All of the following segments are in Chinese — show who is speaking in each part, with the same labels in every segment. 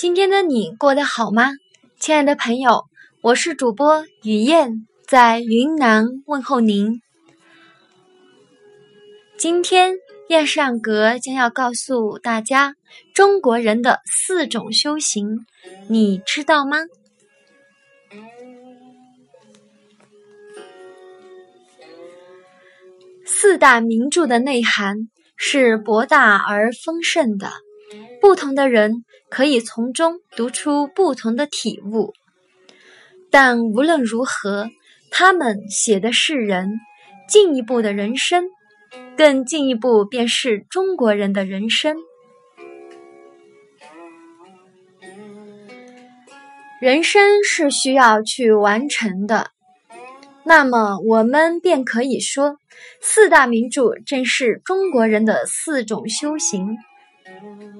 Speaker 1: 今天的你过得好吗，亲爱的朋友？我是主播雨燕，在云南问候您。今天燕上阁将要告诉大家中国人的四种修行，你知道吗？四大名著的内涵是博大而丰盛的，不同的人可以从中读出不同的体悟。但无论如何，他们写的是人进一步的人生，更进一步便是中国人的人生。人生是需要去完成的，那么我们便可以说，四大名著正是中国人的四种修行。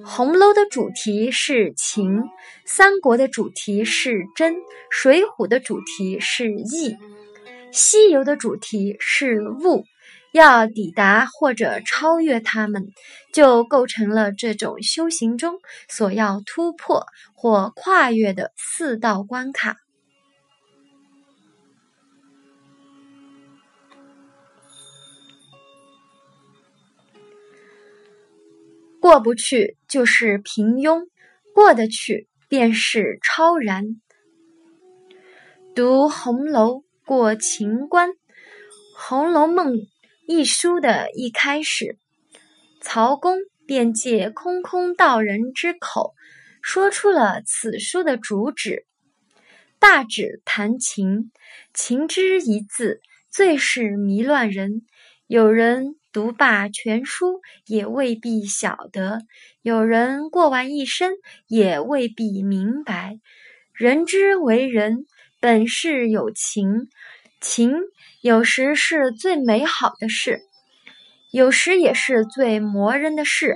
Speaker 1: 红楼的主题是情，三国的主题是真，水浒的主题是义，西游的主题是悟。要抵达或者超越他们，就构成了这种修行中所要突破或跨越的四道关卡。过不去就是平庸，过得去便是超然。读红楼过情关，《红楼梦》一书的一开始，曹公便借空空道人之口，说出了此书的主旨。大旨谈情，情之一字，最是迷乱人。有人。读罢全书也未必晓得，有人过完一生也未必明白。人之为人，本是有情，情有时是最美好的事，有时也是最磨人的事。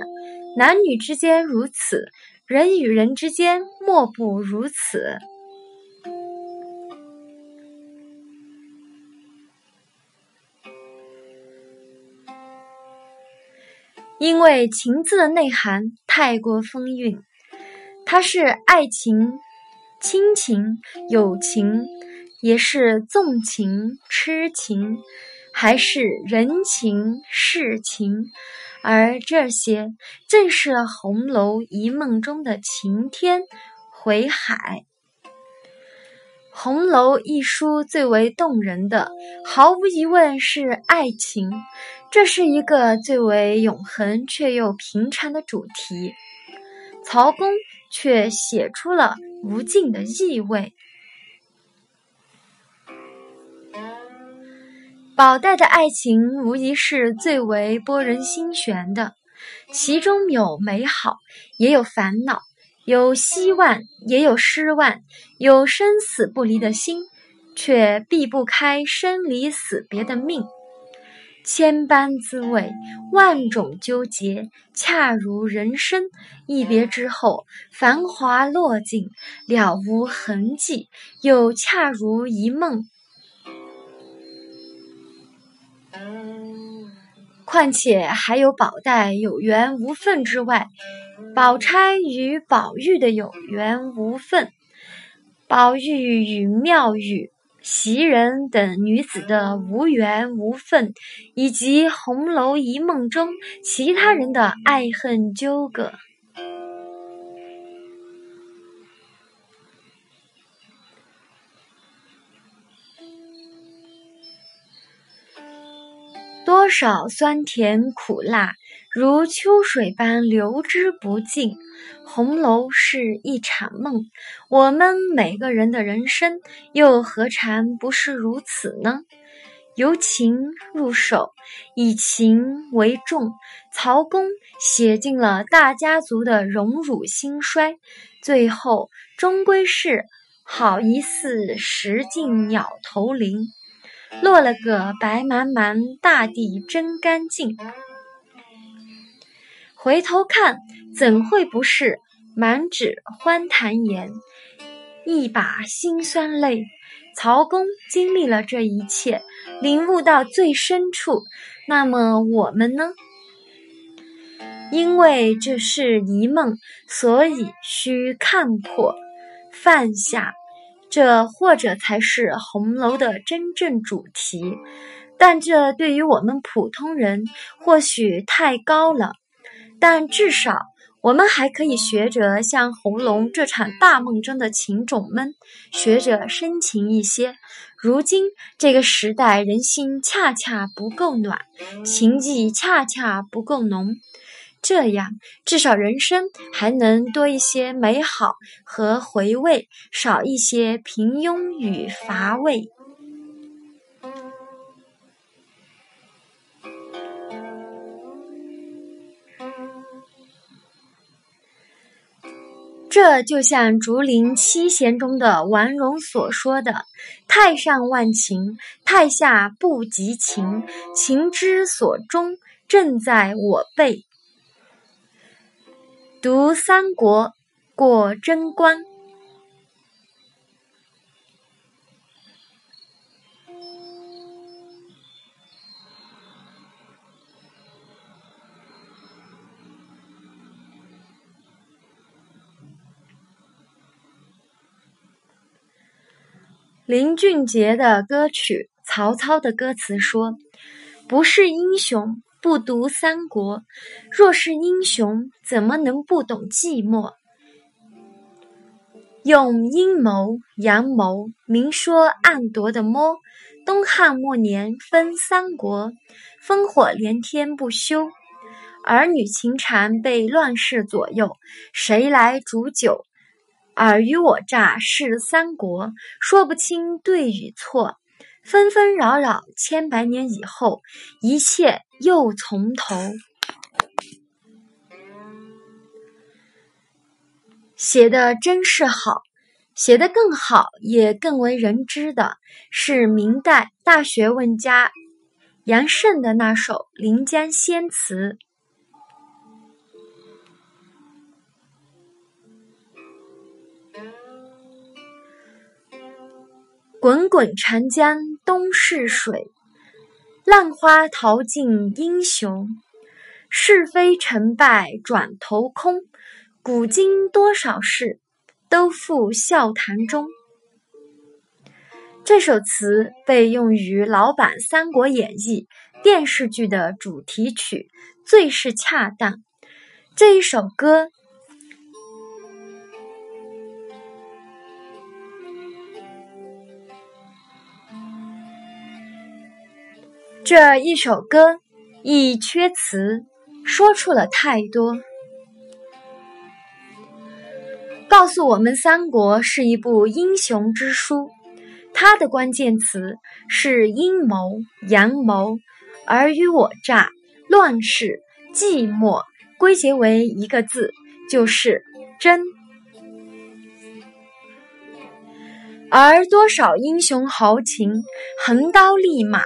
Speaker 1: 男女之间如此，人与人之间莫不如此。因为“情”字的内涵太过丰韵，它是爱情、亲情、友情，也是纵情、痴情，还是人情世情，而这些正是《红楼一梦》中的晴天、回海。《红楼》一书最为动人的，毫无疑问是爱情。这是一个最为永恒却又平常的主题，曹公却写出了无尽的意味。宝黛的爱情无疑是最为拨人心弦的，其中有美好，也有烦恼，有希望，也有失望，有生死不离的心，却避不开生离死别的命。千般滋味，万种纠结，恰如人生。一别之后，繁华落尽，了无痕迹，又恰如一梦。况且还有宝黛有缘无分之外，宝钗与宝玉的有缘无分，宝玉与妙玉。袭人等女子的无缘无分，以及《红楼一梦》中其他人的爱恨纠葛，多少酸甜苦辣。如秋水般流之不尽，红楼是一场梦，我们每个人的人生又何尝不是如此呢？由情入手，以情为重，曹公写尽了大家族的荣辱兴衰，最后终归是好一似石径鸟投林，落了个白茫茫大地真干净。回头看，怎会不是满纸欢谈言，一把辛酸泪？曹公经历了这一切，领悟到最深处。那么我们呢？因为这是一梦，所以需看破、放下。这或者才是红楼的真正主题，但这对于我们普通人或许太高了。但至少我们还可以学着像红楼这场大梦中的情种们，学着深情一些。如今这个时代，人心恰恰不够暖，情谊恰恰不够浓。这样，至少人生还能多一些美好和回味，少一些平庸与乏味。这就像竹林七贤中的王戎所说的：“太上忘情，太下不及情，情之所钟，正在我辈。”读三国，过贞观。林俊杰的歌曲，曹操的歌词说：“不是英雄。”不读三国，若是英雄，怎么能不懂寂寞？用阴谋阳谋明说暗夺的摸。东汉末年分三国，烽火连天不休，儿女情长被乱世左右，谁来煮酒？尔虞我诈是三国，说不清对与错。纷纷扰扰，千百年以后，一切又从头。写的真是好，写的更好，也更为人知的是明代大学问家杨慎的那首《临江仙词》。滚滚长江东逝水，浪花淘尽英雄。是非成败转头空，古今多少事，都付笑谈中。这首词被用于老版《三国演义》电视剧的主题曲，最是恰当。这一首歌。这一首歌一阙词，说出了太多，告诉我们三国是一部英雄之书。它的关键词是阴谋、阳谋、尔虞我诈、乱世、寂寞，归结为一个字，就是真。而多少英雄豪情，横刀立马。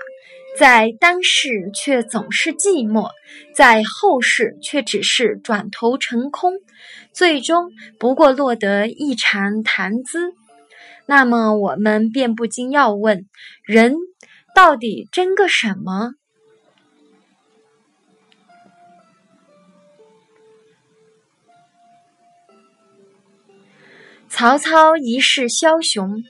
Speaker 1: 在当世却总是寂寞，在后世却只是转头成空，最终不过落得一场谈资。那么我们便不禁要问：人到底争个什么？曹操一世枭雄，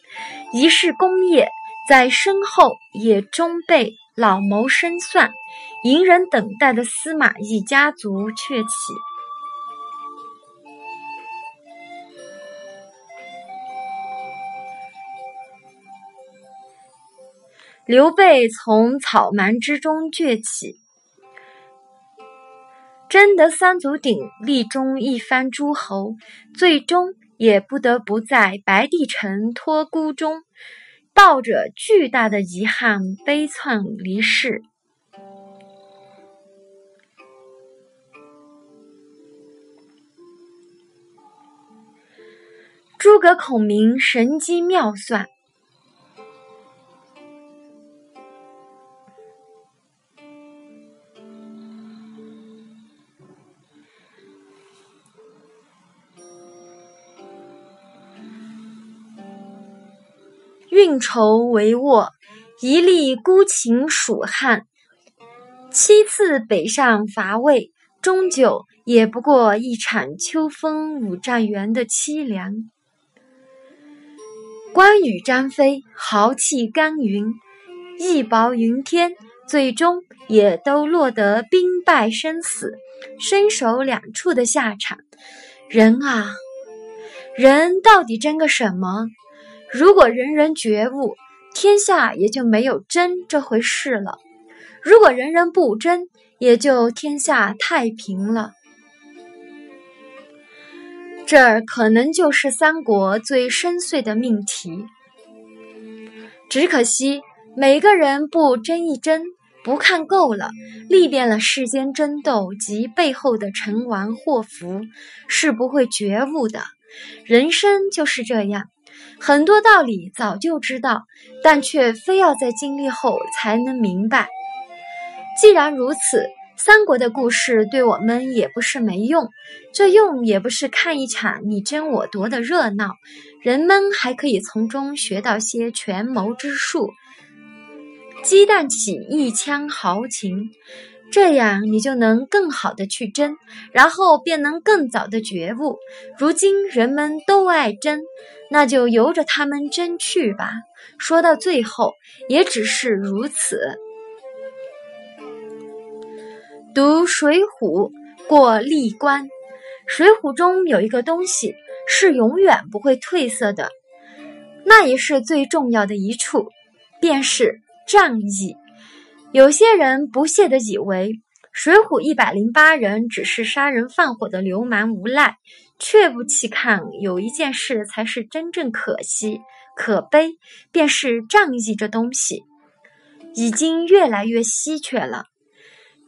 Speaker 1: 一世功业，在身后也终被。老谋深算、隐忍等待的司马懿家族鹊起。刘备从草蛮之中崛起，争得三足鼎立中一番诸侯，最终也不得不在白帝城托孤中。抱着巨大的遗憾，悲怆离世。诸葛孔明神机妙算。运筹帷幄，一力孤秦蜀汉；七次北上伐魏，终究也不过一场秋风五丈原的凄凉。关羽、张飞豪气干云，义薄云天，最终也都落得兵败身死、身首两处的下场。人啊，人到底争个什么？如果人人觉悟，天下也就没有争这回事了；如果人人不争，也就天下太平了。这儿可能就是三国最深邃的命题。只可惜，每个人不争一争，不看够了，历遍了世间争斗及背后的成王祸福，是不会觉悟的。人生就是这样，很多道理早就知道，但却非要在经历后才能明白。既然如此，三国的故事对我们也不是没用，这用也不是看一场你争我夺的热闹。人们还可以从中学到些权谋之术，激荡起一腔豪情，这样你就能更好的去争，然后便能更早的觉悟。如今人们都爱争，那就由着他们争去吧。说到最后，也只是如此。读《水浒》过历关，《水浒》中有一个东西。是永远不会褪色的，那也是最重要的一处，便是仗义。有些人不屑地以为，水浒一百零八人只是杀人放火的流氓无赖，却不细看有一件事才是真正可惜、可悲，便是仗义这东西已经越来越稀缺了。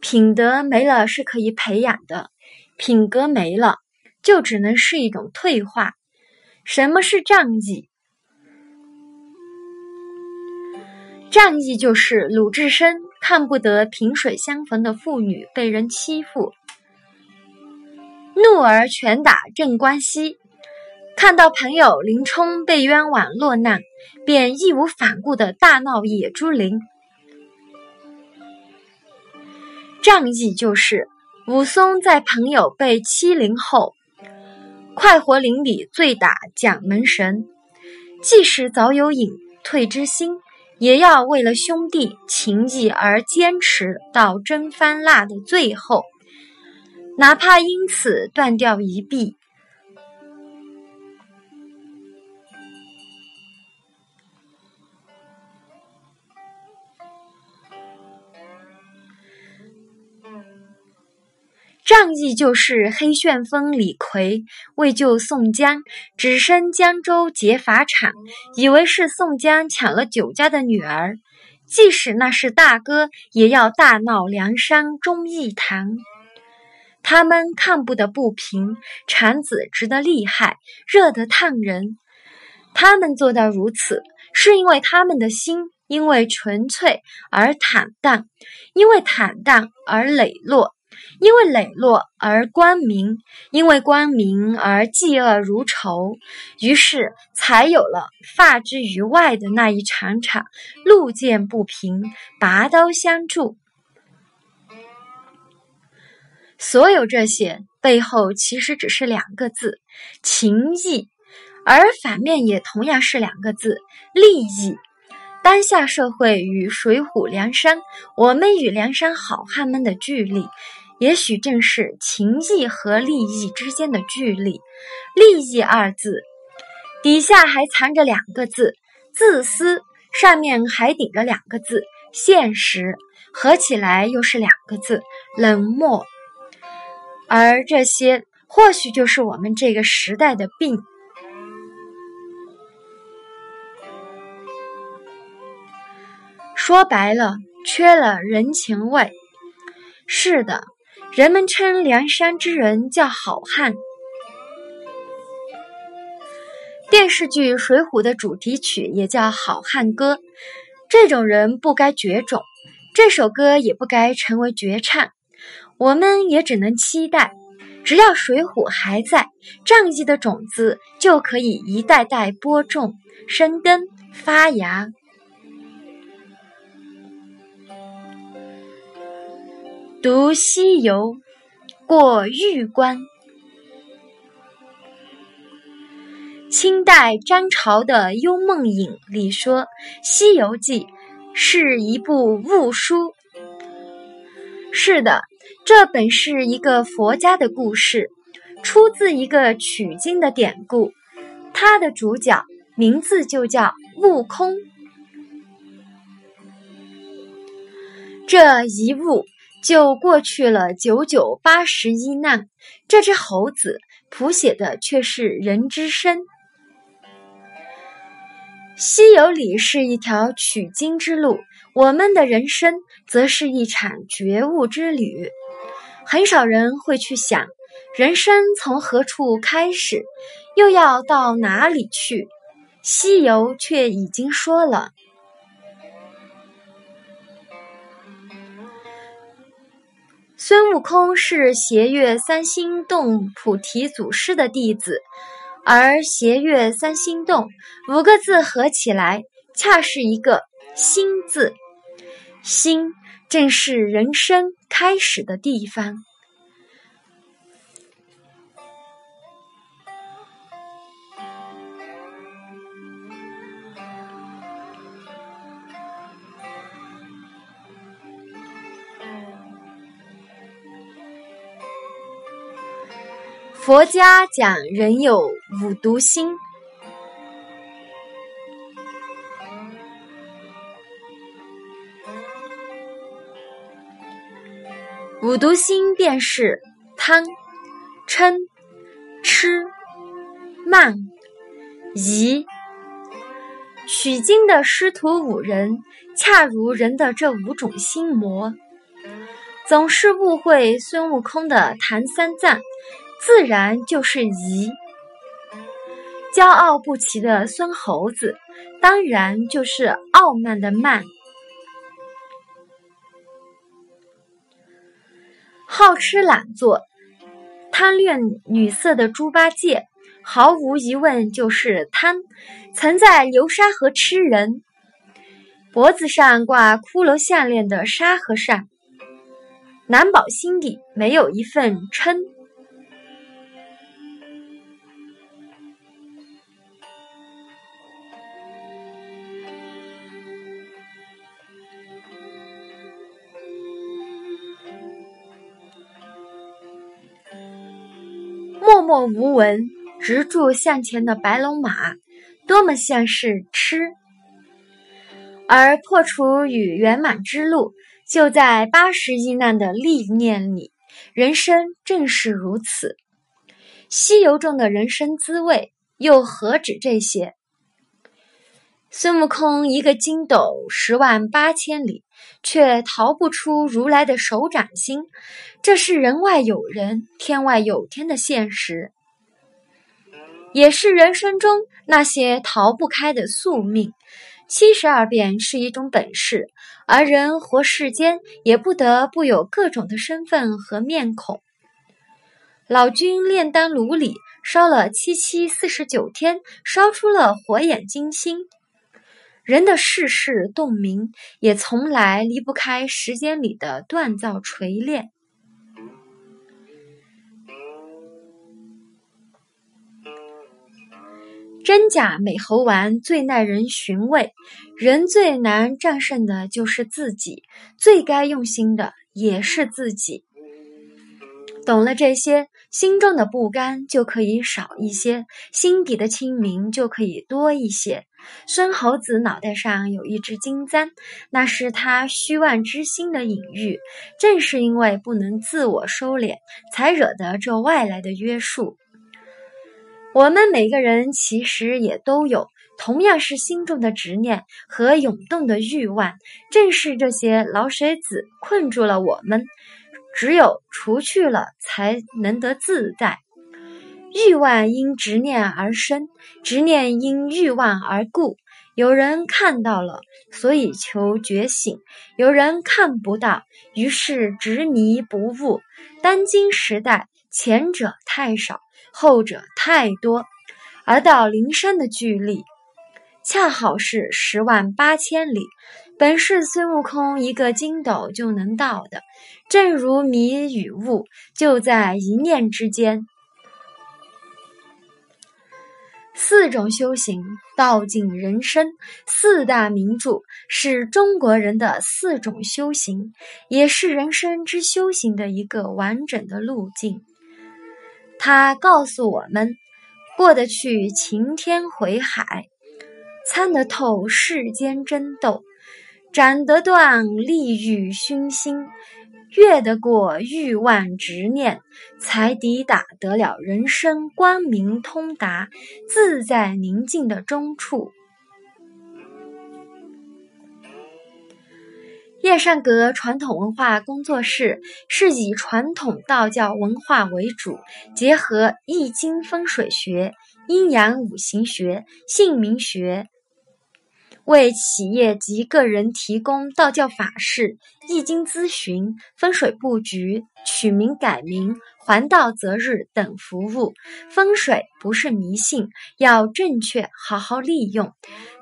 Speaker 1: 品德没了是可以培养的，品格没了。就只能是一种退化。什么是仗义？仗义就是鲁智深看不得萍水相逢的妇女被人欺负，怒而拳打镇关西；看到朋友林冲被冤枉落难，便义无反顾的大闹野猪林。仗义就是武松在朋友被欺凌后。快活林里醉打蒋门神，即使早有隐退之心，也要为了兄弟情谊而坚持到蒸番腊的最后，哪怕因此断掉一臂。仗义就是黑旋风李逵为救宋江，只身江州劫法场，以为是宋江抢了酒家的女儿，即使那是大哥，也要大闹梁山忠义堂。他们看不得不平，产子直得厉害，热得烫人。他们做到如此，是因为他们的心因为纯粹而坦荡，因为坦荡而磊落。因为磊落而光明，因为光明而嫉恶如仇，于是才有了发之于外的那一场场路见不平，拔刀相助。所有这些背后，其实只是两个字：情义；而反面也同样是两个字：利益。当下社会与水浒、梁山，我们与梁山好汉们的距离。也许正是情义和利益之间的距离。利益二字底下还藏着两个字“自私”，上面还顶着两个字“现实”，合起来又是两个字“冷漠”。而这些，或许就是我们这个时代的病。说白了，缺了人情味。是的。人们称梁山之人叫好汉。电视剧《水浒》的主题曲也叫《好汉歌》。这种人不该绝种，这首歌也不该成为绝唱。我们也只能期待，只要水浒还在，仗义的种子就可以一代代播种、生根、发芽。读西游，过玉关。清代张潮的《幽梦影》里说，《西游记》是一部悟书。是的，这本是一个佛家的故事，出自一个取经的典故。它的主角名字就叫悟空。这一悟就过去了九九八十一难。这只猴子谱写的却是人之身。西游里是一条取经之路，我们的人生则是一场觉悟之旅。很少人会去想，人生从何处开始，又要到哪里去。西游却已经说了，孙悟空是斜月三星洞菩提祖师的弟子。而“斜月三星洞”五个字合起来，恰是一个“心”字。心正是人生开始的地方。佛家讲人有五毒心，五毒心便是贪、嗔、痴、慢、疑。取经的师徒五人，恰如人的这五种心魔，总是误会孙悟空的唐三藏。自然就是疑，骄傲不齐的孙猴子，当然就是傲慢的慢。好吃懒做、贪恋女色的猪八戒，毫无疑问就是贪。曾在流沙河吃人，脖子上挂骷髅项链的沙和尚，难保心底没有一份嗔。默无闻、直柱向前的白龙马，多么像是痴；而破除与圆满之路，就在八十一难的历念里。人生正是如此。西游中的人生滋味，又何止这些？孙悟空一个筋斗十万八千里，却逃不出如来的手掌心，这是人外有人，天外有天的现实，也是人生中那些逃不开的宿命。七十二变是一种本事，而人活世间，也不得不有各种的身份和面孔。老君炼丹炉里烧了七七四十九天，烧出了火眼金睛。人的世事洞明，也从来离不开时间里的锻造锤炼。真假美猴丸最耐人寻味，人最难战胜的就是自己，最该用心的也是自己。懂了这些，心中的不甘就可以少一些，心底的清明就可以多一些。孙猴子脑袋上有一只金簪，那是他虚妄之心的隐喻。正是因为不能自我收敛，才惹得这外来的约束。我们每个人其实也都有，同样是心中的执念和涌动的欲望。正是这些老水子困住了我们。只有除去了，才能得自在。欲望因执念而生，执念因欲望而故。有人看到了，所以求觉醒；有人看不到，于是执迷不悟。当今时代，前者太少，后者太多。而到灵山的距离，恰好是十万八千里，本是孙悟空一个筋斗就能到的。正如迷与悟，就在一念之间。四种修行道尽人生，四大名著是中国人的四种修行，也是人生之修行的一个完整的路径。它告诉我们：过得去晴天回海，参得透世间争斗，斩得断利欲熏心。越得过欲望执念，才抵达得了人生光明通达、自在宁静的中处。燕善阁传统文化工作室是以传统道教文化为主，结合易经风水学、阴阳五行学、姓名学。为企业及个人提供道教法事、易经咨询、风水布局、取名改名、还道择日等服务。风水不是迷信，要正确好好利用。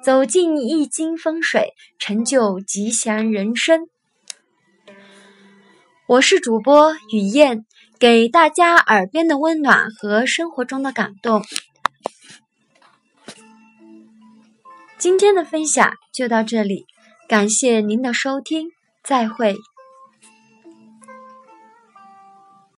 Speaker 1: 走进易经风水，成就吉祥人生。我是主播雨燕，给大家耳边的温暖和生活中的感动。今天的分享就到这里，感谢您的收听，再会。